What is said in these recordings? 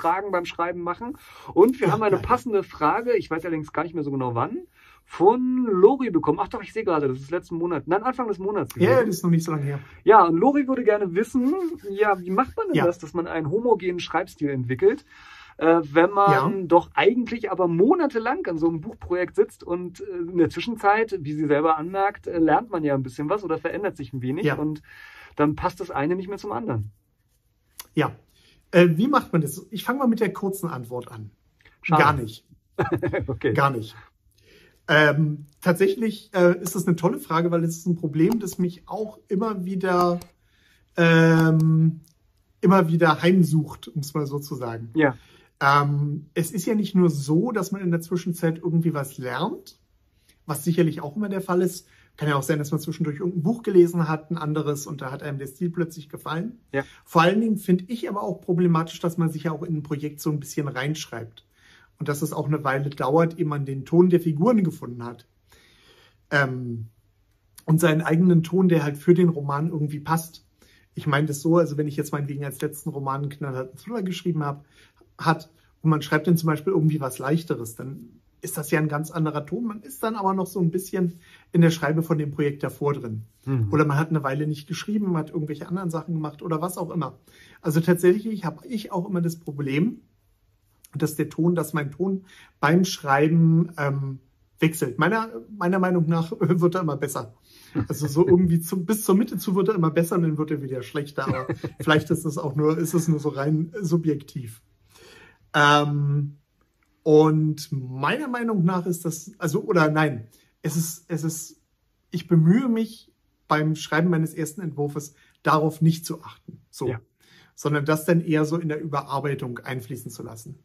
Fragen beim Schreiben machen. Und wir haben eine passende Frage, ich weiß allerdings gar nicht mehr so genau wann, von Lori bekommen. Ach doch, ich sehe gerade, das ist letzten Monat, nein, Anfang des Monats. Ja, gewesen. das ist noch nicht so lange her. Ja, und Lori würde gerne wissen, ja, wie macht man denn Ja. das, dass man einen homogenen Schreibstil entwickelt, äh, wenn man Ja. doch eigentlich aber monatelang an so einem Buchprojekt sitzt und äh, in der Zwischenzeit, wie sie selber anmerkt, äh, lernt man ja ein bisschen was oder verändert sich ein wenig Ja. und dann passt das eine nicht mehr zum anderen. Ja. Äh, wie macht man das? Ich fange mal mit der kurzen Antwort an. Schade. Gar nicht. okay. Gar nicht. Ähm, tatsächlich äh, ist das eine tolle Frage, weil es ist ein Problem, das mich auch immer wieder ähm, immer wieder heimsucht, um es mal so zu sagen. Ja, Ähm, es ist ja nicht nur so, dass man in der Zwischenzeit irgendwie was lernt, was sicherlich auch immer der Fall ist. Kann ja auch sein, dass man zwischendurch irgendein Buch gelesen hat, ein anderes, und da hat einem der Stil plötzlich gefallen. Ja. Vor allen Dingen finde ich aber auch problematisch, dass man sich ja auch in ein Projekt so ein bisschen reinschreibt. Und dass es auch eine Weile dauert, ehe man den Ton der Figuren gefunden hat. Ähm, und seinen eigenen Ton, der halt für den Roman irgendwie passt. Ich meine das so, also wenn ich jetzt meinetwegen als letzten Roman einen knallharten Thriller geschrieben habe, hat und man schreibt dann zum Beispiel irgendwie was Leichteres, dann ist das ja ein ganz anderer Ton. Man ist dann aber noch so ein bisschen in der Schreibe von dem Projekt davor drin. Mhm. Oder man hat eine Weile nicht geschrieben, hat irgendwelche anderen Sachen gemacht oder was auch immer. Also tatsächlich habe ich auch immer das Problem, dass der Ton, dass mein Ton beim Schreiben ähm, wechselt. Meiner, meiner Meinung nach wird er immer besser. Also so irgendwie zu, bis zur Mitte zu wird er immer besser und dann wird er wieder schlechter. Aber vielleicht ist es auch nur, ist es nur so rein subjektiv. Ähm, und meiner Meinung nach ist das, also, oder nein, es ist, es ist, ich bemühe mich beim Schreiben meines ersten Entwurfs darauf nicht zu achten. So. Ja. Sondern das dann eher so in der Überarbeitung einfließen zu lassen.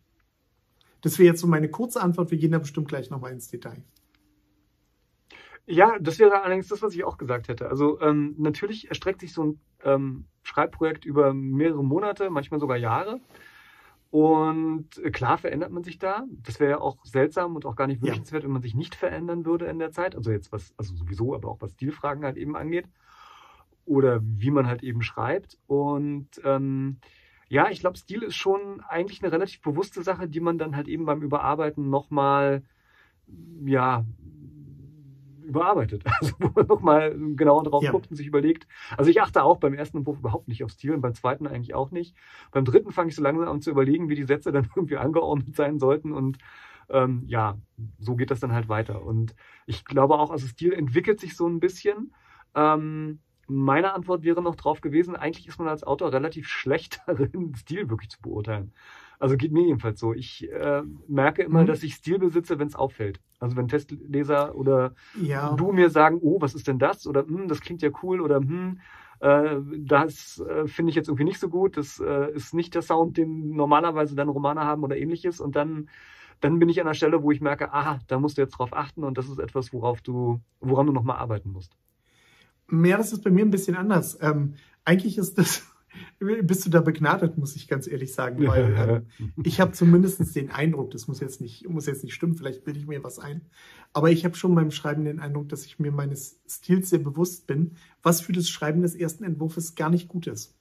Das wäre jetzt so meine kurze Antwort. Wir gehen da bestimmt gleich nochmal ins Detail. Ja, das wäre allerdings das, was ich auch gesagt hätte. Also ähm, natürlich erstreckt sich so ein ähm, Schreibprojekt über mehrere Monate, manchmal sogar Jahre. Und äh, klar verändert man sich da. Das wäre ja auch seltsam und auch gar nicht Ja. wünschenswert, wenn man sich nicht verändern würde in der Zeit. Also jetzt was, also sowieso, aber auch was Stilfragen halt eben angeht. Oder wie man halt eben schreibt. Und ähm, ja, ich glaube, Stil ist schon eigentlich eine relativ bewusste Sache, die man dann halt eben beim Überarbeiten nochmal, ja, überarbeitet. Also wo man nochmal genauer drauf Ja. guckt und sich überlegt. Also ich achte auch beim ersten Entwurf überhaupt nicht auf Stil und beim zweiten eigentlich auch nicht. Beim dritten fange ich so langsam an zu überlegen, wie die Sätze dann irgendwie angeordnet sein sollten und ähm, ja, so geht das dann halt weiter. Und ich glaube auch, also Stil entwickelt sich so ein bisschen. Ähm, meine Antwort wäre noch drauf gewesen, eigentlich ist man als Autor relativ schlecht darin, Stil wirklich zu beurteilen. Also geht mir jedenfalls so. Ich äh, merke immer, Mhm. dass ich Stil besitze, wenn es auffällt. Also wenn Testleser oder Ja. du mir sagen, oh, was ist denn das? Oder hm, das klingt ja cool oder hm, äh, das äh, finde ich jetzt irgendwie nicht so gut. Das äh, ist nicht der Sound, den normalerweise dann Romane haben oder ähnliches. Und dann, dann bin ich an der Stelle, wo ich merke, aha, da musst du jetzt drauf achten und das ist etwas, worauf du, woran du nochmal arbeiten musst. Ja, das ist bei mir ein bisschen anders. Ähm, eigentlich ist das, bist du da begnadet, muss ich ganz ehrlich sagen, weil ähm, ich habe zumindest den Eindruck, das muss jetzt nicht, muss jetzt nicht stimmen, vielleicht bilde ich mir was ein, aber ich habe schon beim Schreiben den Eindruck, dass ich mir meines Stils sehr bewusst bin, was für das Schreiben des ersten Entwurfs gar nicht gut ist.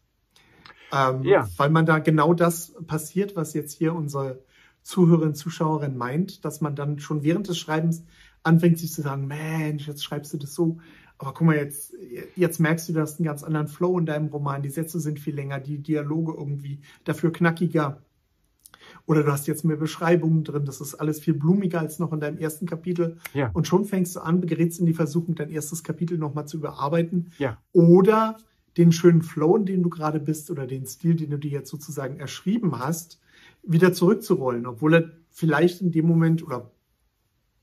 Ähm, Ja. Weil man da genau das passiert, was jetzt hier unsere Zuhörerin, Zuschauerin meint, dass man dann schon während des Schreibens anfängt, sich zu sagen, Mensch, jetzt schreibst du das so. Aber guck mal, jetzt, jetzt merkst du, du hast einen ganz anderen Flow in deinem Roman. Die Sätze sind viel länger, die Dialoge irgendwie dafür knackiger. Oder du hast jetzt mehr Beschreibungen drin. Das ist alles viel blumiger als noch in deinem ersten Kapitel. Ja. Und schon fängst du an, gerätst in die Versuchung, dein erstes Kapitel nochmal zu überarbeiten. Ja. Oder den schönen Flow, in dem du gerade bist, oder den Stil, den du dir jetzt sozusagen erschrieben hast, wieder zurückzurollen. Obwohl er vielleicht in dem Moment oder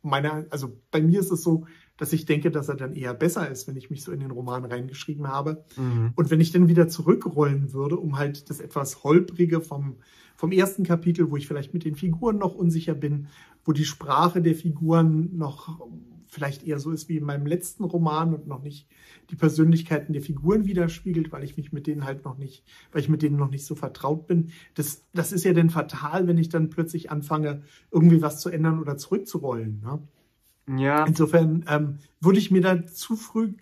meiner, also bei mir ist es so, dass ich denke, dass er dann eher besser ist, wenn ich mich so in den Roman reingeschrieben habe. Mhm. Und wenn ich dann wieder zurückrollen würde, um halt das etwas holprige vom, vom ersten Kapitel, wo ich vielleicht mit den Figuren noch unsicher bin, wo die Sprache der Figuren noch vielleicht eher so ist wie in meinem letzten Roman und noch nicht die Persönlichkeiten der Figuren widerspiegelt, weil ich mich mit denen halt noch nicht, weil ich mit denen noch nicht so vertraut bin. Das, das ist ja dann fatal, wenn ich dann plötzlich anfange, irgendwie was zu ändern oder zurückzurollen. Ne? Ja, Insofern ähm, würde ich mir da zu früh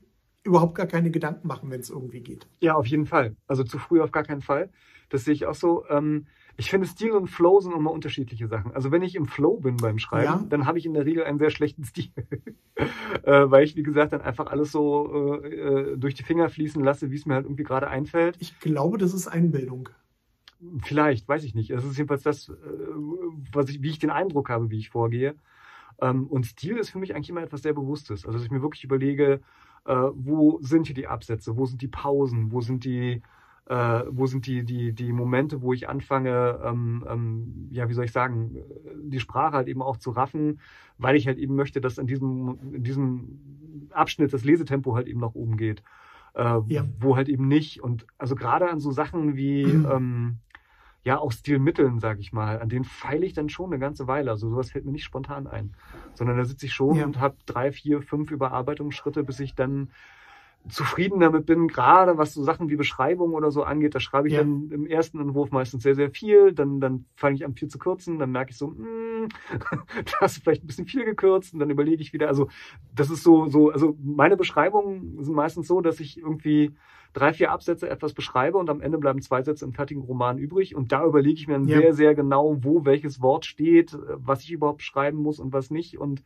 überhaupt gar keine Gedanken machen, wenn es irgendwie geht. Ja, auf jeden Fall. Also zu früh auf gar keinen Fall. Das sehe ich auch so. Ähm, Ich finde, Stil und Flow sind immer unterschiedliche Sachen. Also wenn ich im Flow bin beim Schreiben, ja. dann habe ich in der Regel einen sehr schlechten Stil. äh, weil ich, wie gesagt, dann einfach alles so äh, äh, durch die Finger fließen lasse, wie es mir halt irgendwie gerade einfällt. Ich glaube, das ist Einbildung. Vielleicht, weiß ich nicht. Es ist jedenfalls das, äh, was ich, wie ich den Eindruck habe, wie ich vorgehe. Ähm, und Stil ist für mich eigentlich immer etwas sehr Bewusstes. Also dass ich mir wirklich überlege, äh, wo sind hier die Absätze, wo sind die Pausen, wo sind die äh, wo sind die, die, die Momente, wo ich anfange, ähm, ähm, ja, wie soll ich sagen, die Sprache halt eben auch zu raffen, weil ich halt eben möchte, dass in diesem, in diesem Abschnitt das Lesetempo halt eben nach oben geht. Äh, ja. Wo halt eben nicht. Und also gerade an so Sachen wie mhm. ähm, ja auch Stilmitteln, sag ich mal, an denen feile ich dann schon eine ganze Weile. Also sowas fällt mir nicht spontan ein. Sondern da sitze ich schon ja. und habe drei, vier, fünf Überarbeitungsschritte, bis ich dann zufrieden damit bin, gerade was so Sachen wie Beschreibung oder so angeht, da schreibe ich ja. dann im ersten Entwurf meistens sehr, sehr viel, dann, dann fange ich an viel zu kürzen, dann merke ich so, mh, hm, da hast du vielleicht ein bisschen viel gekürzt. Und dann überlege ich wieder, also das ist so, so, also meine Beschreibungen sind meistens so, dass ich irgendwie drei, vier Absätze etwas beschreibe und am Ende bleiben zwei Sätze im fertigen Roman übrig. Und da überlege ich mir dann ja. sehr, sehr genau, wo welches Wort steht, was ich überhaupt schreiben muss und was nicht. Und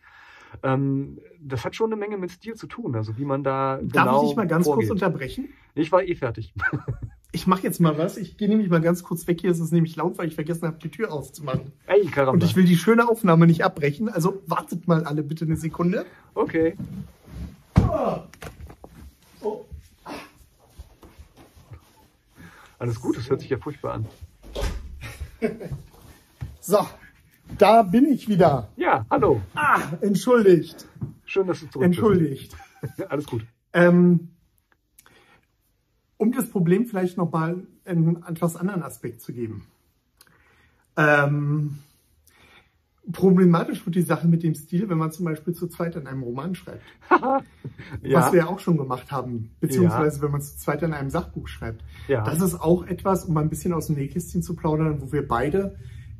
ähm, das hat schon eine Menge mit Stil zu tun, also wie man da Darf genau ich dich mal ganz vorgeht. kurz unterbrechen? Ich war eh fertig. Ich mache jetzt mal was. Ich gehe nämlich mal ganz kurz weg. Hier ist es nämlich laut, weil ich vergessen habe, die Tür aufzumachen. Ey, Karamba. Und ich will die schöne Aufnahme nicht abbrechen. Also wartet mal alle bitte eine Sekunde. Okay. Oh. Alles gut, das hört sich ja furchtbar an. so, da bin ich wieder. Ja, hallo. Ah, entschuldigt. Schön, dass du zurück Entschuldigt. Alles gut. Ähm, um das Problem vielleicht nochmal einen etwas anderen Aspekt zu geben. Ähm, problematisch wird die Sache mit dem Stil, wenn man zum Beispiel zu zweit an einem Roman schreibt. ja. Was wir ja auch schon gemacht haben. Beziehungsweise ja. wenn man zu zweit an einem Sachbuch schreibt. Ja. Das ist auch etwas, um mal ein bisschen aus dem Nähkästchen zu plaudern, wo wir beide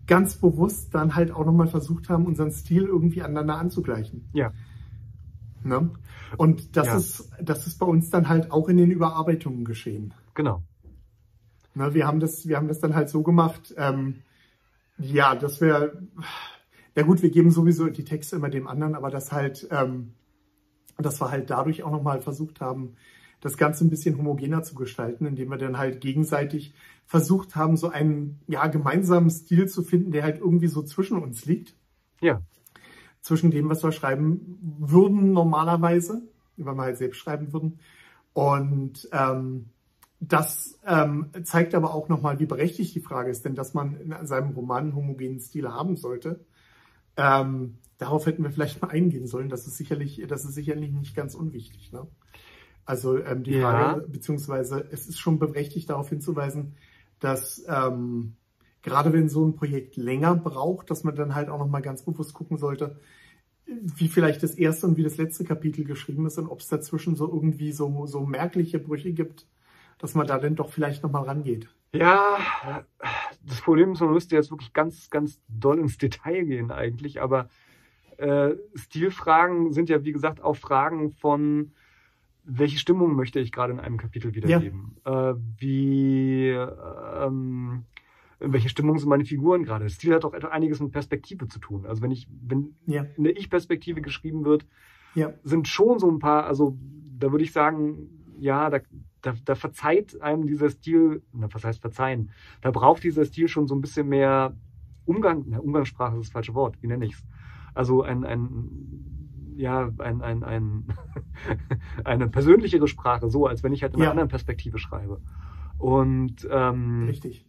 ganz bewusst dann halt auch nochmal versucht haben, unseren Stil irgendwie aneinander anzugleichen. Ja. Ne? Und das ja. ist, das ist bei uns dann halt auch in den Überarbeitungen geschehen. Genau. Ne, wir haben das, wir haben das dann halt so gemacht, ähm, ja, dass wir, ja gut, wir geben sowieso die Texte immer dem anderen, aber das halt, ähm, dass wir halt dadurch auch nochmal versucht haben, das Ganze ein bisschen homogener zu gestalten, indem wir dann halt gegenseitig versucht haben, so einen ja, gemeinsamen Stil zu finden, der halt irgendwie so zwischen uns liegt. Ja. Zwischen dem, was wir schreiben würden normalerweise, wenn wir halt selbst schreiben würden. Und ähm, das ähm, zeigt aber auch nochmal, wie berechtigt die Frage ist, denn dass man in seinem Roman einen homogenen Stil haben sollte. Ähm, darauf hätten wir vielleicht mal eingehen sollen. Das ist sicherlich, das ist sicherlich nicht ganz unwichtig. Ne? Also ähm, die Frage, beziehungsweise es ist schon berechtigt darauf hinzuweisen, dass ähm, gerade wenn so ein Projekt länger braucht, dass man dann halt auch nochmal ganz bewusst gucken sollte, wie vielleicht das erste und wie das letzte Kapitel geschrieben ist und ob es dazwischen so irgendwie so, so merkliche Brüche gibt, dass man da dann doch vielleicht nochmal rangeht. Ja, das Problem ist, man müsste jetzt wirklich ganz, ganz doll ins Detail gehen eigentlich, aber äh, Stilfragen sind ja, wie gesagt, auch Fragen von welche Stimmung möchte ich gerade in einem Kapitel wiedergeben? Ja. Äh, wie, ähm, welche Stimmung sind meine Figuren gerade? Das Stil hat auch einiges mit Perspektive zu tun. Also wenn ich, wenn ja. eine Ich-Perspektive geschrieben wird, ja. sind schon so ein paar, also da würde ich sagen, ja, da, da, da verzeiht einem dieser Stil, na, was heißt verzeihen? Da braucht dieser Stil schon so ein bisschen mehr Umgang, na, Umgangssprache ist das falsche Wort, wie nenne ich es? Also ein, ein ja, ein, ein, ein eine persönlichere Sprache, so als wenn ich halt in einer ja. anderen Perspektive schreibe. Und ähm, richtig.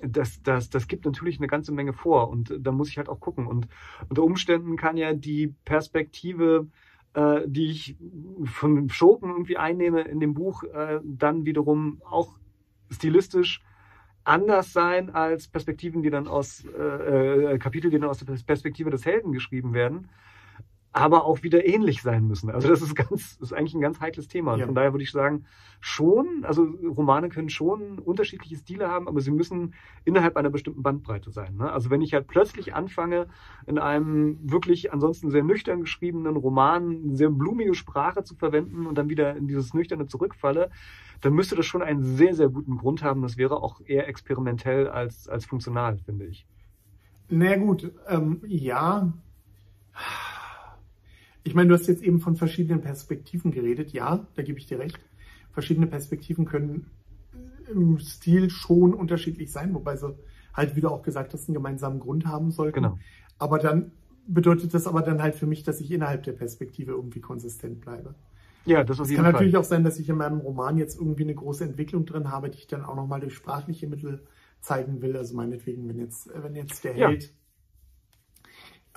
Das, das, das gibt natürlich eine ganze Menge vor und da muss ich halt auch gucken. Und unter Umständen kann ja die Perspektive, äh, die ich von Schurken irgendwie einnehme in dem Buch, äh, dann wiederum auch stilistisch anders sein als Perspektiven, die dann aus äh, äh Kapitel, die dann aus der Perspektive des Helden geschrieben werden. Aber auch wieder ähnlich sein müssen. Also das ist ganz, ist eigentlich ein ganz heikles Thema. Und ja. von daher würde ich sagen, schon, also Romane können schon unterschiedliche Stile haben, aber sie müssen innerhalb einer bestimmten Bandbreite sein. Ne? Also wenn ich halt plötzlich anfange, in einem wirklich ansonsten sehr nüchtern geschriebenen Roman sehr blumige Sprache zu verwenden und dann wieder in dieses Nüchterne zurückfalle, dann müsste das schon einen sehr, sehr guten Grund haben. Das wäre auch eher experimentell als, als funktional, finde ich. Na gut, ähm, ja. Ich meine, du hast jetzt eben von verschiedenen Perspektiven geredet. Ja, da gebe ich dir recht. Verschiedene Perspektiven können im Stil schon unterschiedlich sein, wobei sie halt, wie du auch gesagt hast, einen gemeinsamen Grund haben sollten. Genau. Aber dann bedeutet das aber dann halt für mich, dass ich innerhalb der Perspektive irgendwie konsistent bleibe. Ja, das jeden Es kann natürlich auch sein, dass ich in meinem Roman jetzt irgendwie eine große Entwicklung drin habe, die ich dann auch nochmal durch sprachliche Mittel zeigen will. Also meinetwegen, wenn jetzt, wenn jetzt der ja.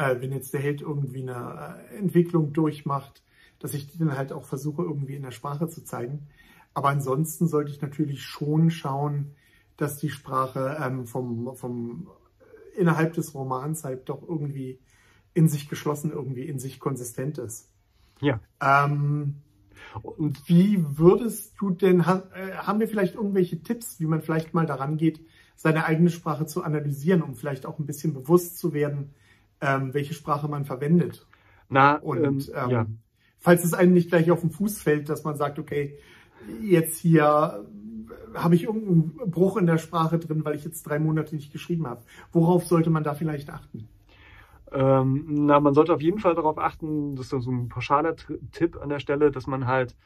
Äh, wenn jetzt der Held irgendwie eine äh, Entwicklung durchmacht, dass ich die dann halt auch versuche, irgendwie in der Sprache zu zeigen. Aber ansonsten sollte ich natürlich schon schauen, dass die Sprache ähm, vom, vom äh, innerhalb des Romans halt doch irgendwie in sich geschlossen, irgendwie in sich konsistent ist. Ja. Ähm, und wie würdest du denn, haben wir vielleicht irgendwelche Tipps, wie man vielleicht mal daran geht, seine eigene Sprache zu analysieren, um vielleicht auch ein bisschen bewusst zu werden, ähm, welche Sprache man verwendet. Na, und ähm, ähm, ja. falls es einem nicht gleich auf den Fuß fällt, dass man sagt, okay, jetzt hier habe ich irgendeinen Bruch in der Sprache drin, weil ich jetzt drei Monate nicht geschrieben habe. Worauf sollte man da vielleicht achten? Ähm, na, man sollte auf jeden Fall darauf achten, das ist so ein pauschaler Tipp an der Stelle, dass man halt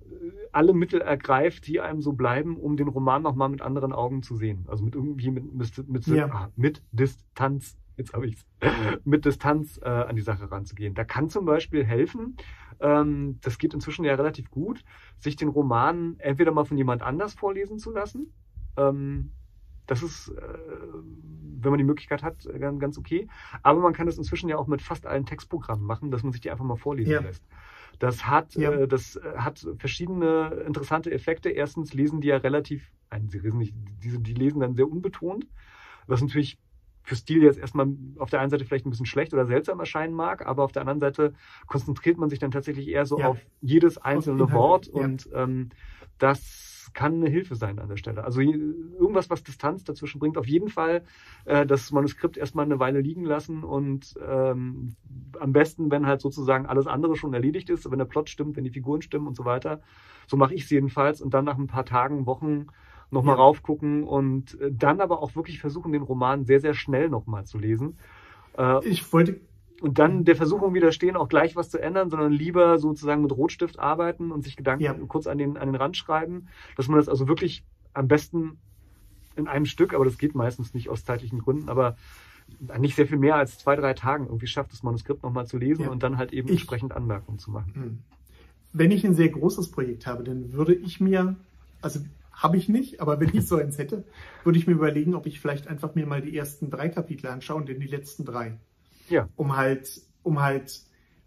äh, alle Mittel ergreift, die einem so bleiben, um den Roman nochmal mit anderen Augen zu sehen. Also mit irgendwie mit, mit, mit, ja. Ah, mit Distanz jetzt habe ich mit Distanz äh, an die Sache ranzugehen. Da kann zum Beispiel helfen, ähm, das geht inzwischen ja relativ gut, sich den Roman entweder mal von jemand anders vorlesen zu lassen. Ähm, das ist, äh, wenn man die Möglichkeit hat, ganz, ganz okay. Aber man kann das inzwischen ja auch mit fast allen Textprogrammen machen, dass man sich die einfach mal vorlesen ja. lässt. Das hat, ja. äh, das hat verschiedene interessante Effekte. Erstens lesen die ja relativ, nein, sie lesen nicht, die, die lesen dann sehr unbetont, was natürlich für Stil jetzt erstmal auf der einen Seite vielleicht ein bisschen schlecht oder seltsam erscheinen mag, aber auf der anderen Seite konzentriert man sich dann tatsächlich eher so ja. auf jedes einzelne Wort ja. und ähm, das kann eine Hilfe sein an der Stelle. Also irgendwas, was Distanz dazwischen bringt, auf jeden Fall äh, das Manuskript erstmal eine Weile liegen lassen und ähm, am besten, wenn halt sozusagen alles andere schon erledigt ist, wenn der Plot stimmt, wenn die Figuren stimmen und so weiter. So mache ich es jedenfalls und dann nach ein paar Tagen, Wochen nochmal ja. raufgucken und äh, dann aber auch wirklich versuchen, den Roman sehr, sehr schnell nochmal zu lesen. Äh, ich wollte. Und dann der Versuchung widerstehen, auch gleich was zu ändern, sondern lieber sozusagen mit Rotstift arbeiten und sich Gedanken ja. kurz an den, an den Rand schreiben, dass man das also wirklich am besten in einem Stück, aber das geht meistens nicht aus zeitlichen Gründen, aber nicht sehr viel mehr als zwei, drei Tagen irgendwie schafft, das Manuskript nochmal zu lesen ja. und dann halt eben ich, entsprechend Anmerkungen zu machen. Hm. Wenn ich ein sehr großes Projekt habe, dann würde ich mir, also habe ich nicht, aber wenn ich so eins hätte, würde ich mir überlegen, ob ich vielleicht einfach mir mal die ersten drei Kapitel anschaue und dann die letzten drei. Ja. Um halt, um halt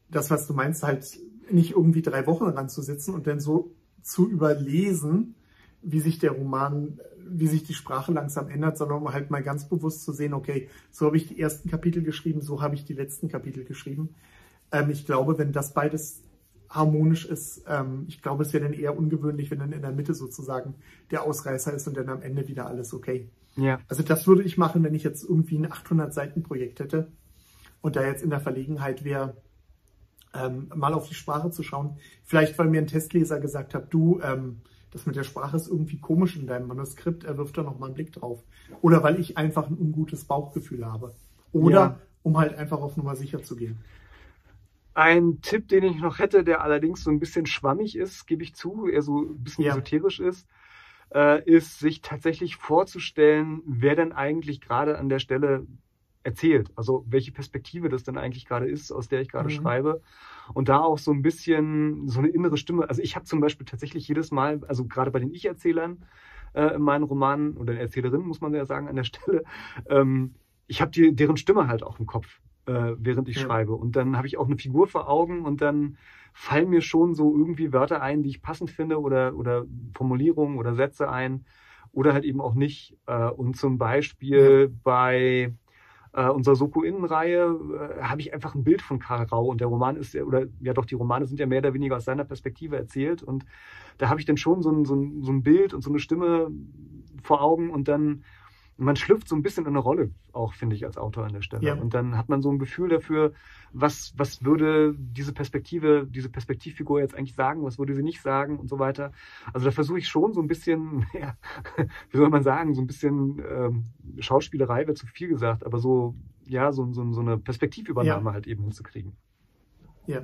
das, was du meinst, halt nicht irgendwie drei Wochen ranzusitzen und dann so zu überlesen, wie sich der Roman, wie sich die Sprache langsam ändert, sondern um halt mal ganz bewusst zu sehen, okay, so habe ich die ersten Kapitel geschrieben, so habe ich die letzten Kapitel geschrieben. Ähm, ich glaube, wenn das beides harmonisch ist. Ähm, ich glaube, es wäre dann eher ungewöhnlich, wenn dann in der Mitte sozusagen der Ausreißer ist und dann am Ende wieder alles okay. Ja. Also das würde ich machen, wenn ich jetzt irgendwie ein 800 Seiten Projekt hätte und da jetzt in der Verlegenheit wäre, ähm, mal auf die Sprache zu schauen. Vielleicht, weil mir ein Testleser gesagt hat, du, ähm, das mit der Sprache ist irgendwie komisch in deinem Manuskript, er wirft da noch mal einen Blick drauf. Oder weil ich einfach ein ungutes Bauchgefühl habe. Oder ja. um halt einfach auf Nummer sicher zu gehen. Ein Tipp, den ich noch hätte, der allerdings so ein bisschen schwammig ist, gebe ich zu, eher so ein bisschen ja. esoterisch ist, äh, ist, sich tatsächlich vorzustellen, wer denn eigentlich gerade an der Stelle erzählt. Also welche Perspektive das denn eigentlich gerade ist, aus der ich gerade mhm. schreibe. Und da auch so ein bisschen so eine innere Stimme. Also ich habe zum Beispiel tatsächlich jedes Mal, also gerade bei den Ich-Erzählern äh, in meinen Romanen oder Erzählerinnen, muss man ja sagen, an der Stelle, ähm, ich habe deren Stimme halt auch im Kopf äh, während ich ja. schreibe. Und dann habe ich auch eine Figur vor Augen und dann fallen mir schon so irgendwie Wörter ein, die ich passend finde oder, oder Formulierungen oder Sätze ein oder halt eben auch nicht. Äh, und zum Beispiel ja. bei äh, unserer Soko-Innenreihe äh, habe ich einfach ein Bild von Karl Rau und der Roman ist ja, oder ja doch, die Romane sind ja mehr oder weniger aus seiner Perspektive erzählt und da habe ich dann schon so ein, so, ein, so ein Bild und so eine Stimme vor Augen und dann man schlüpft so ein bisschen in eine Rolle, auch finde ich als Autor an der Stelle. Ja. Und dann hat man so ein Gefühl dafür, was, was würde diese Perspektive, diese Perspektivfigur jetzt eigentlich sagen, was würde sie nicht sagen und so weiter. Also da versuche ich schon so ein bisschen, ja, wie soll man sagen, so ein bisschen ähm, Schauspielerei wäre zu viel gesagt, aber so, ja, so, so, so eine Perspektivübernahme ja. halt eben hinzukriegen. Ja.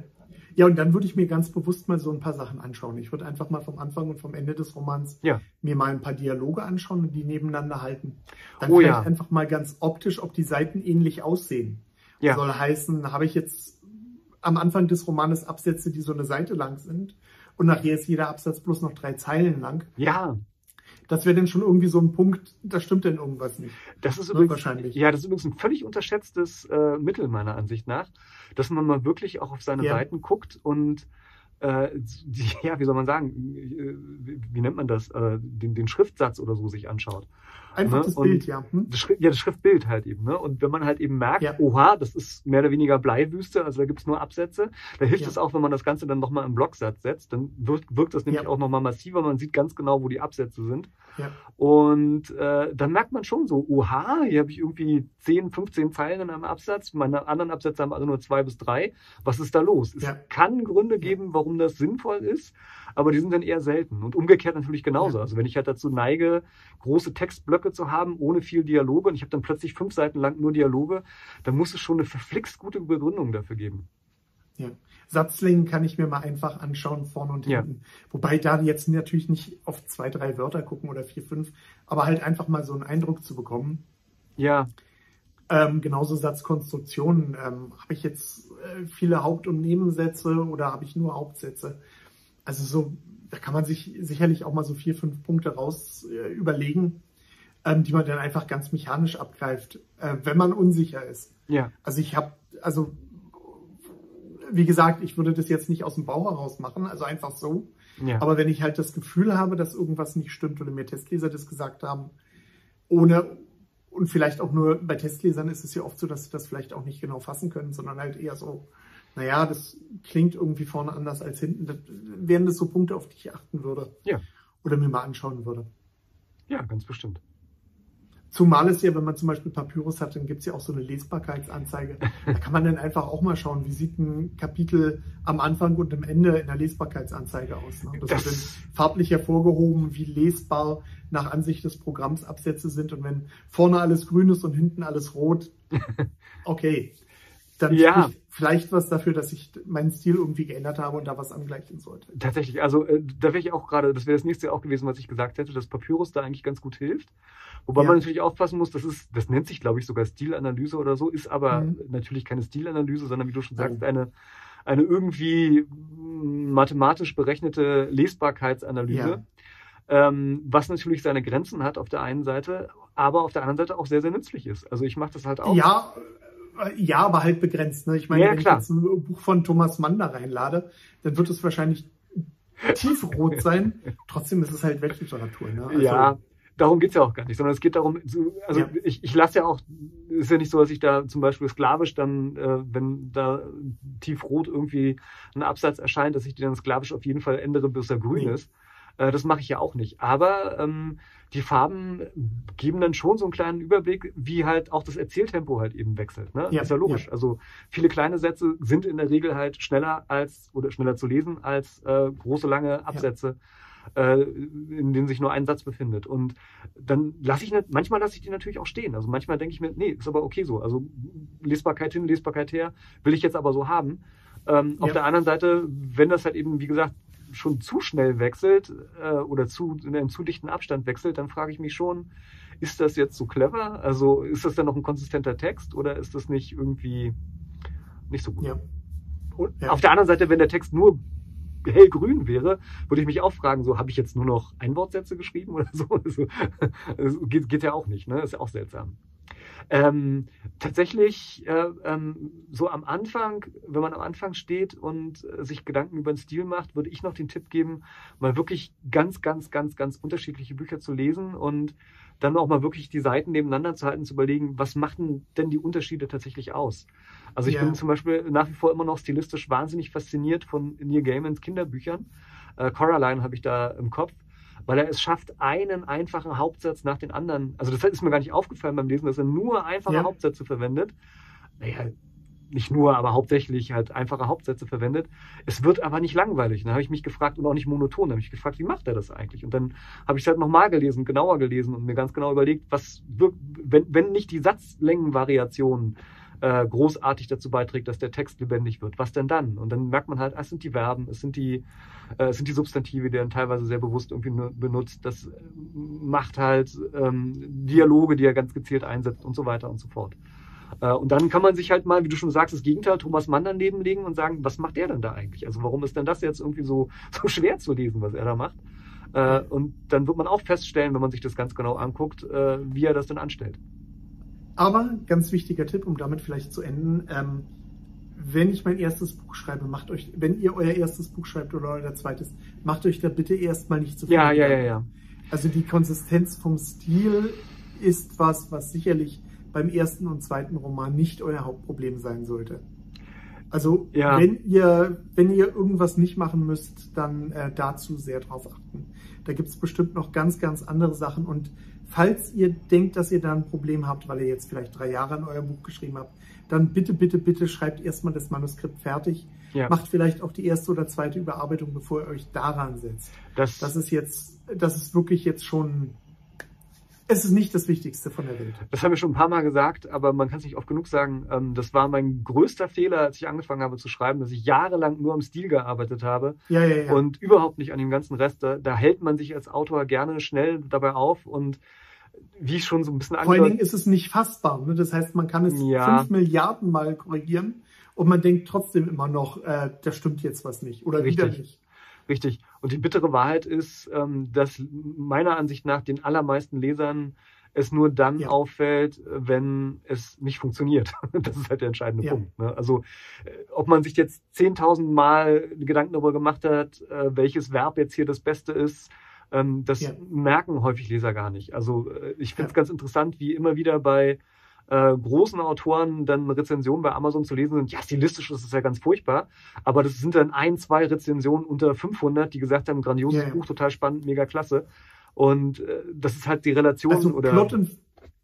Ja, und dann würde ich mir ganz bewusst mal so ein paar Sachen anschauen. Ich würde einfach mal vom Anfang und vom Ende des Romans ja. mir mal ein paar Dialoge anschauen und die nebeneinander halten. Dann oh, vielleicht ja. einfach mal ganz optisch, ob die Seiten ähnlich aussehen. Ja. Soll heißen, habe ich jetzt am Anfang des Romanes Absätze, die so eine Seite lang sind und nachher ist jeder Absatz bloß noch drei Zeilen lang. Ja. Das wäre dann schon irgendwie so ein Punkt, da stimmt denn irgendwas nicht. Das ist ne, übrigens, wahrscheinlich. Ja, das ist übrigens ein völlig unterschätztes äh, Mittel meiner Ansicht nach, dass man mal wirklich auch auf seine ja. Seiten guckt und äh, die, ja, wie soll man sagen, wie, wie nennt man das, äh, den, den Schriftsatz oder so sich anschaut. Einfach ne? das und Bild, ja. Hm? Das Schrift, ja, das Schriftbild halt eben. Ne? Und wenn man halt eben merkt, ja. oha, das ist mehr oder weniger Bleiwüste, also da gibt's nur Absätze, da hilft ja. es auch, wenn man das Ganze dann nochmal im Blocksatz setzt, dann wirkt, wirkt das nämlich ja. auch nochmal massiver, man sieht ganz genau, wo die Absätze sind. Ja. Und äh, dann merkt man schon so, oha, hier habe ich irgendwie 10, 15 Zeilen in einem Absatz, meine anderen Absätze haben also nur zwei bis drei. Was ist da los? Es kann Gründe geben, warum das sinnvoll ist, aber die sind dann eher selten. Und umgekehrt natürlich genauso. Also wenn ich halt dazu neige, große Textblöcke zu haben, ohne viel Dialoge, und ich habe dann plötzlich fünf Seiten lang nur Dialoge, dann muss es schon eine verflixt gute Begründung dafür geben. Ja. Satzlängen kann ich mir mal einfach anschauen, vorne und hinten. Ja. Wobei da jetzt natürlich nicht auf zwei, drei Wörter gucken oder vier, fünf, aber halt einfach mal so einen Eindruck zu bekommen. Ja. Ähm, genauso Satzkonstruktionen. Ähm, habe ich jetzt äh, viele Haupt- und Nebensätze oder habe ich nur Hauptsätze? Also so, da kann man sich sicherlich auch mal so vier, fünf Punkte raus äh, überlegen, ähm, die man dann einfach ganz mechanisch abgreift, äh, wenn man unsicher ist. Ja. Also ich habe, also wie gesagt, ich würde das jetzt nicht aus dem Bauch heraus machen, also einfach so. Ja. Aber wenn ich halt das Gefühl habe, dass irgendwas nicht stimmt oder mir Testleser das gesagt haben, ohne und vielleicht auch nur bei Testlesern ist es ja oft so, dass sie das vielleicht auch nicht genau fassen können, sondern halt eher so, naja, das klingt irgendwie vorne anders als hinten. Das wären das so Punkte, auf die ich achten würde. Ja. Oder mir mal anschauen würde. Ja, ganz bestimmt. Zumal es ja, wenn man zum Beispiel Papyrus hat, dann gibt es ja auch so eine Lesbarkeitsanzeige. Da kann man dann einfach auch mal schauen, wie sieht ein Kapitel am Anfang und am Ende in der Lesbarkeitsanzeige aus. Ne? Das, das wird dann farblich hervorgehoben, wie lesbar nach Ansicht des Programms Absätze sind. Und wenn vorne alles grün ist und hinten alles rot, okay dann ja. vielleicht was dafür, dass ich meinen Stil irgendwie geändert habe und da was angleichen sollte. Tatsächlich, also äh, da wäre ich auch gerade, das wäre das nächste auch gewesen, was ich gesagt hätte, dass Papyrus da eigentlich ganz gut hilft. Wobei ja. man natürlich aufpassen muss, das ist, das nennt sich, glaube ich, sogar Stilanalyse oder so, ist aber mhm. natürlich keine Stilanalyse, sondern wie du schon sagst, eine, eine irgendwie mathematisch berechnete Lesbarkeitsanalyse. Ja. Ähm, was natürlich seine Grenzen hat auf der einen Seite, aber auf der anderen Seite auch sehr, sehr nützlich ist. Also ich mache das halt auch. Ja, ja, aber halt begrenzt. Ne? Ich meine, ja, wenn klar. ich jetzt ein Buch von Thomas Mann da reinlade, dann wird es wahrscheinlich tiefrot sein. Trotzdem ist es halt Weltliteratur. Ne? Also, ja, darum geht's ja auch gar nicht, sondern es geht darum, also ja. ich, ich lasse ja auch, ist ja nicht so, dass ich da zum Beispiel sklavisch dann, äh, wenn da tiefrot irgendwie ein Absatz erscheint, dass ich die dann sklavisch auf jeden Fall ändere, bis er grün nee. ist. Äh, das mache ich ja auch nicht. Aber ähm, die Farben geben dann schon so einen kleinen Überblick, wie halt auch das Erzähltempo halt eben wechselt. Ne? Ja, ist ja logisch. Ja. Also viele kleine Sätze sind in der Regel halt schneller als oder schneller zu lesen als äh, große lange Absätze. Ja. Äh, in denen sich nur ein Satz befindet. Und dann lasse ich nicht, manchmal lasse ich die natürlich auch stehen. Also manchmal denke ich mir, nee, ist aber okay so. Also Lesbarkeit hin, Lesbarkeit her, will ich jetzt aber so haben. Ähm. Auf der anderen Seite, wenn das halt eben, wie gesagt, schon zu schnell wechselt äh, oder zu, in einem zu dichten Abstand wechselt, dann frage ich mich schon, ist das jetzt so clever? Also ist das dann noch ein konsistenter Text oder ist das nicht irgendwie nicht so gut? Ja. Und ja. auf der anderen Seite, wenn der Text nur hellgrün wäre, würde ich mich auch fragen, so habe ich jetzt nur noch Einwortsätze geschrieben oder so? Also, geht, geht ja auch nicht, ne? Ist ja auch seltsam. Ähm, tatsächlich, äh, ähm, so am Anfang, wenn man am Anfang steht und äh, sich Gedanken über den Stil macht, würde ich noch den Tipp geben, mal wirklich ganz, ganz, ganz, ganz unterschiedliche Bücher zu lesen und dann auch mal wirklich die Seiten nebeneinander zu halten, zu überlegen, was machen denn die Unterschiede tatsächlich aus? Also ich Ja. bin zum Beispiel nach wie vor immer noch stilistisch wahnsinnig fasziniert von Neil Gaimans Kinderbüchern. Äh, Coraline habe ich da im Kopf, weil er es schafft, einen einfachen Hauptsatz nach den anderen. Also das ist mir gar nicht aufgefallen beim Lesen, dass er nur einfache Ja. Hauptsätze verwendet. Naja, nicht nur, aber hauptsächlich halt einfache Hauptsätze verwendet. Es wird aber nicht langweilig. Dann habe ich mich gefragt und auch nicht monoton. Da habe ich gefragt, wie macht er das eigentlich? Und dann habe ich es halt nochmal gelesen, genauer gelesen und mir ganz genau überlegt, was wirkt, wenn, wenn nicht die Satzlängenvariationen äh, großartig dazu beiträgt, dass der Text lebendig wird. Was denn dann? Und dann merkt man halt, ah, es sind die Verben, es sind die, äh, es sind die Substantive, die er dann teilweise sehr bewusst irgendwie nu- benutzt. Das äh, macht halt ähm, Dialoge, die er ganz gezielt einsetzt und so weiter und so fort. Äh, und dann kann man sich halt mal, wie du schon sagst, das Gegenteil Thomas Mann daneben legen und sagen, was macht der denn da eigentlich? Also warum ist denn das jetzt irgendwie so, so schwer zu lesen, was er da macht? Äh, und dann wird man auch feststellen, wenn man sich das ganz genau anguckt, wie er das denn anstellt. Aber ganz wichtiger Tipp, um damit vielleicht zu enden, ähm, wenn ich mein erstes Buch schreibe, macht euch, wenn ihr euer erstes Buch schreibt oder euer zweites, macht euch da bitte erstmal nicht zu viel. Ja, ja, ja, ja. Also die Konsistenz vom Stil ist was, was sicherlich beim ersten und zweiten Roman nicht euer Hauptproblem sein sollte. Also Ja. wenn ihr wenn ihr irgendwas nicht machen müsst, dann äh, dazu sehr drauf achten. Da gibt es bestimmt noch ganz ganz andere Sachen und falls ihr denkt, dass ihr da ein Problem habt, weil ihr jetzt vielleicht drei Jahre an euer Buch geschrieben habt, dann bitte bitte bitte schreibt erstmal das Manuskript fertig. Ja. Macht vielleicht auch die erste oder zweite Überarbeitung, bevor ihr euch daran setzt. Das, Das ist jetzt, das ist wirklich jetzt schon, es ist nicht das Wichtigste von der Welt. Das haben wir schon ein paar Mal gesagt, aber man kann es nicht oft genug sagen. Ähm, das war mein größter Fehler, als ich angefangen habe zu schreiben, dass ich jahrelang nur am Stil gearbeitet habe Ja, ja, ja. und überhaupt nicht an dem ganzen Rest. Da, da hält man sich als Autor gerne schnell dabei auf und wie schon so ein bisschen Vor allen Dingen ist es nicht fassbar. Ne? Das heißt, man kann es Ja. fünf Milliarden Mal korrigieren und man denkt trotzdem immer noch, äh, da stimmt jetzt was nicht oder wieder Richtig. nicht. Richtig. Und die bittere Wahrheit ist, ähm, dass meiner Ansicht nach den allermeisten Lesern es nur dann Ja. auffällt, wenn es nicht funktioniert. Das ist halt der entscheidende Ja. Punkt. Ne? Also äh, ob man sich jetzt 10.000 Mal Gedanken darüber gemacht hat, äh, welches Verb jetzt hier das Beste ist, ähm, das Ja. merken häufig Leser gar nicht. Also äh, ich finde es Ja. ganz interessant, wie immer wieder bei äh, großen Autoren dann Rezensionen bei Amazon zu lesen sind, ja, stilistisch ist es ja ganz furchtbar, aber das sind dann ein, zwei Rezensionen unter 500, die gesagt haben, grandioses Ja, ja. Buch, total spannend, mega klasse. Und äh, das ist halt die Relation Also oder Plot und,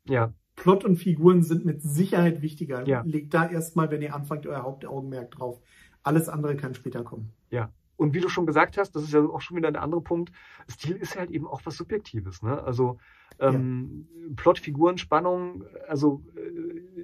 ja, Plot und Figuren sind mit Sicherheit wichtiger. Ja. Legt da erstmal, wenn ihr anfangt, euer Hauptaugenmerk drauf. Alles andere kann später kommen. ja. Und wie du schon gesagt hast, das ist ja auch schon wieder der andere Punkt, Stil ist halt eben auch was Subjektives. Ne? Also ähm, Plot, Figuren, Spannung, also äh,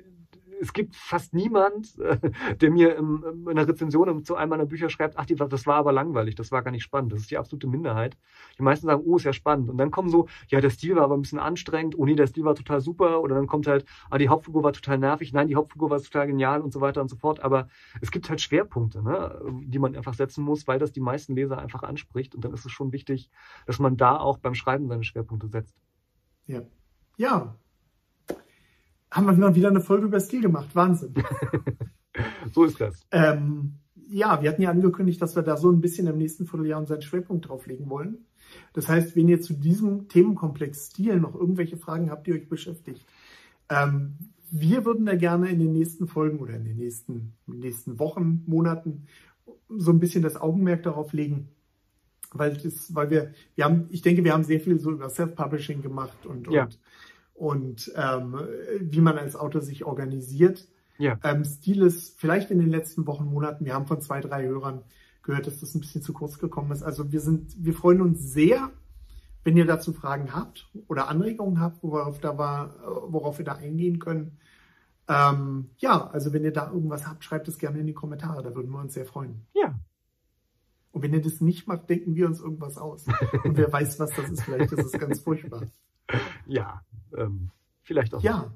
es gibt fast niemand, äh, der mir in einer Rezension zu einem meiner Bücher schreibt, ach, das war aber langweilig, das war gar nicht spannend. Das ist die absolute Minderheit. Die meisten sagen, oh, ist ja spannend. Und dann kommen so, ja, der Stil war aber ein bisschen anstrengend, oh nee, der Stil war total super. Oder dann kommt halt, ah, die Hauptfigur war total nervig, nein, die Hauptfigur war total genial und so weiter und so fort. Aber es gibt halt Schwerpunkte, ne, die man einfach setzen muss, weil das die meisten Leser einfach anspricht. Und dann ist es schon wichtig, dass man da auch beim Schreiben seine Schwerpunkte setzt. Ja. Ja. Haben wir mal wieder eine Folge über Stil gemacht. Wahnsinn. So ist das. Ähm, ja, wir hatten ja angekündigt, dass wir da so ein bisschen im nächsten Vierteljahr unseren Schwerpunkt drauflegen wollen. Das heißt, wenn ihr zu diesem Themenkomplex Stil noch irgendwelche Fragen habt, die euch beschäftigt, ähm, wir würden da gerne in den nächsten Folgen oder in den nächsten, in den nächsten Wochen, Monaten so ein bisschen das Augenmerk darauf legen, weil das, weil wir, wir haben, ich denke, wir haben sehr viel so über Self-Publishing gemacht und, Ja. und, und ähm, wie man als Autor sich organisiert. Ja. Ähm, Stil ist vielleicht in den letzten Wochen, Monaten, wir haben von zwei, drei Hörern gehört, dass das ein bisschen zu kurz gekommen ist. Also wir sind, wir freuen uns sehr, wenn ihr dazu Fragen habt oder Anregungen habt, worauf, da war, worauf wir da eingehen können. Ähm, ja, also wenn ihr da irgendwas habt, schreibt es gerne in die Kommentare, da würden wir uns sehr freuen. Ja. Und wenn ihr das nicht macht, denken wir uns irgendwas aus. Und wer weiß, was das ist, vielleicht ist es ganz furchtbar. Ja. Ähm, vielleicht auch. Ja.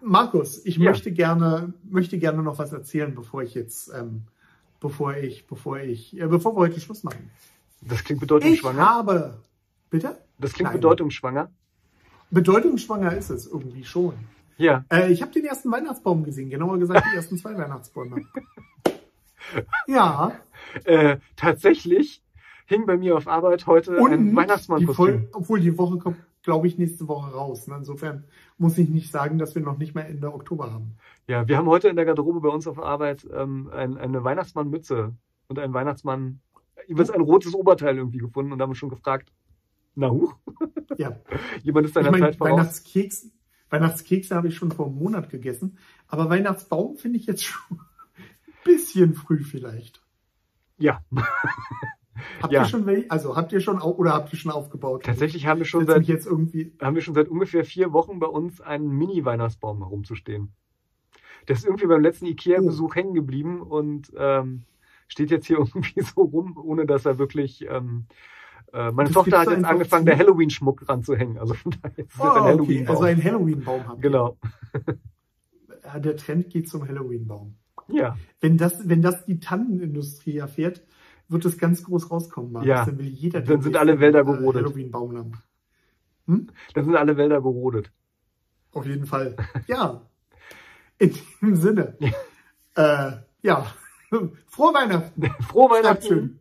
Markus, ich Ja. möchte gerne, möchte gerne noch was erzählen, bevor ich jetzt, ähm, bevor ich, bevor ich, äh, bevor wir heute Schluss machen. Das klingt Ich bedeutungsschwanger. habe, bitte? Das klingt Nein. bedeutungsschwanger. Bedeutungsschwanger ist es irgendwie schon. Ja. Äh, ich habe den ersten Weihnachtsbaum gesehen, genauer gesagt die ersten zwei Weihnachtsbäume. Ja. Äh, tatsächlich hing bei mir auf Arbeit heute Und ein Weihnachtsmann-Kostüm. Obwohl die Woche kommt, glaube ich, nächste Woche raus. Ne? Insofern muss ich nicht sagen, dass wir noch nicht mal Ende Oktober haben. Ja, wir haben heute in der Garderobe bei uns auf Arbeit ähm, ein, eine Weihnachtsmann-Mütze und ein Weihnachtsmann, jeweils ein rotes Oberteil irgendwie gefunden und haben schon gefragt, na huch, Ja. jemand ist Ich seiner meine, Zeit voraus. Weihnachtskeks, Weihnachtskekse habe ich schon vor einem Monat gegessen, aber Weihnachtsbaum finde ich jetzt schon ein bisschen früh vielleicht. Ja, Habt Ja. ihr schon welche? Also habt ihr schon au- oder habt ihr schon aufgebaut? tatsächlich haben wir schon seit, jetzt irgendwie. haben wir schon seit ungefähr vier Wochen bei uns einen Mini-Weihnachtsbaum herumzustehen. Der ist irgendwie beim letzten Ikea-Besuch hängen geblieben und ähm, steht jetzt hier irgendwie so rum, ohne dass er wirklich. Ähm, äh, meine Das Tochter hat jetzt angefangen, zu? der Halloween-Schmuck ranzuhängen. Also von daher ist Oh, ein okay, Halloween-Baum. also ein Halloween-Baum ihr. genau. Der Trend geht zum Halloween-Baum. Ja. Wenn das, wenn das die Tannenindustrie erfährt, wird es ganz groß rauskommen. Markus. Ja. Dann will jeder Dann sind alle Wälder äh, gerodet. Hm? Da sind alle Wälder gerodet. Auf jeden Fall. Ja. In dem Sinne. äh, ja. Frohe Weihnachten. Frohe Weihnachten.